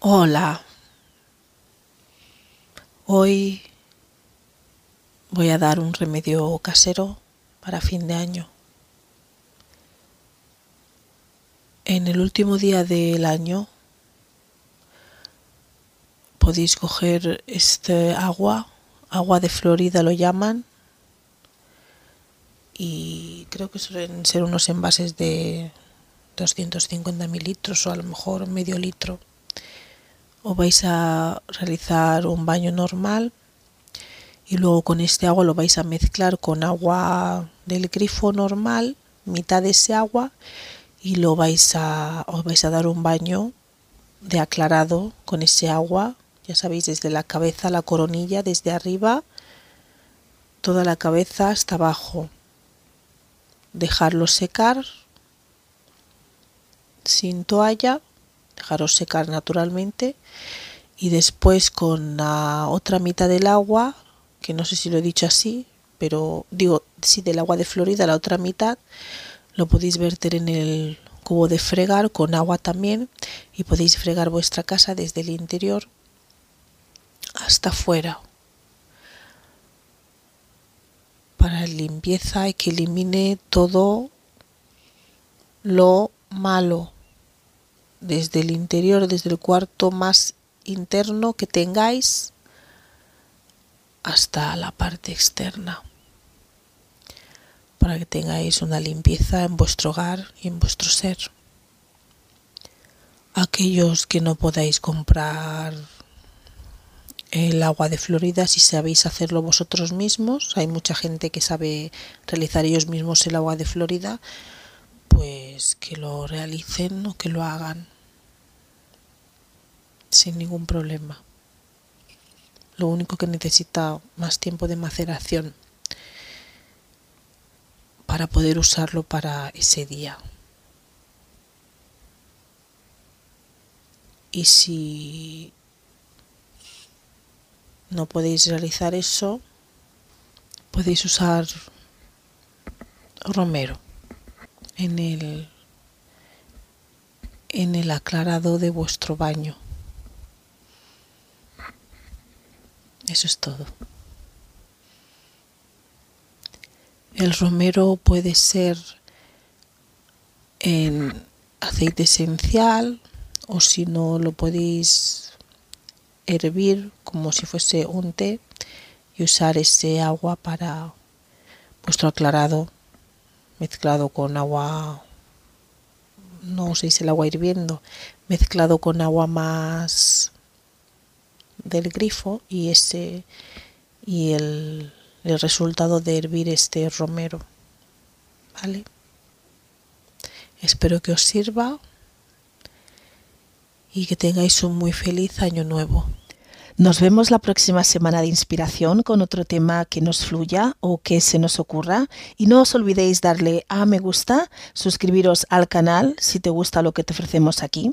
Hola. Hoy voy a dar un remedio casero para fin de año. En el último día del año podéis coger este agua, agua de Florida lo llaman, y creo que suelen ser unos envases de 250 mililitros o a lo mejor medio litro. O vais a realizar un baño normal y luego con este agua lo vais a mezclar con agua del grifo normal, mitad de ese agua y lo vais a os vais a dar un baño de aclarado con ese agua, ya sabéis desde la cabeza la coronilla, desde arriba toda la cabeza hasta abajo dejarlo secar sin toalla, dejaros secar naturalmente y después con la otra mitad del agua, que no sé si lo he dicho así, pero digo, sí, del agua de Florida, la otra mitad, lo podéis verter en el cubo de fregar con agua también y podéis fregar vuestra casa desde el interior hasta afuera para limpieza y que elimine todo lo malo desde el interior, desde el cuarto más interno que tengáis hasta la parte externa para que tengáis una limpieza en vuestro hogar y en vuestro ser. Aquellos que no podáis comprar el agua de Florida si sabéis hacerlo vosotros mismos. Hay mucha gente que sabe realizar ellos mismos el agua de Florida, pues que lo realicen o que lo hagan sin ningún problema. Lo único que necesita más tiempo de maceración para poder usarlo para ese día. Y si no podéis realizar eso, podéis usar romero en el en el aclarado de vuestro baño. Eso es todo. El romero puede ser en aceite esencial o si no lo podéis hervir como si fuese un té y usar ese agua para vuestro aclarado mezclado con agua no uséis el agua hirviendo mezclado con agua más del grifo y ese y el, el resultado de hervir este romero vale espero que os sirva y que tengáis un muy feliz año nuevo. Nos vemos la próxima semana de inspiración con otro tema que nos fluya o que se nos ocurra. Y no os olvidéis darle a me gusta, suscribiros al canal si te gusta lo que te ofrecemos aquí.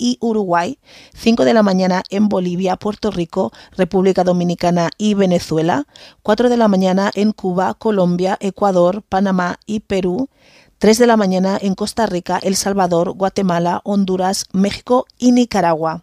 y Uruguay, 5 de la mañana en Bolivia, Puerto Rico, República Dominicana y Venezuela, 4 de la mañana en Cuba, Colombia, Ecuador, Panamá y Perú, 3 de la mañana en Costa Rica, El Salvador, Guatemala, Honduras, México y Nicaragua.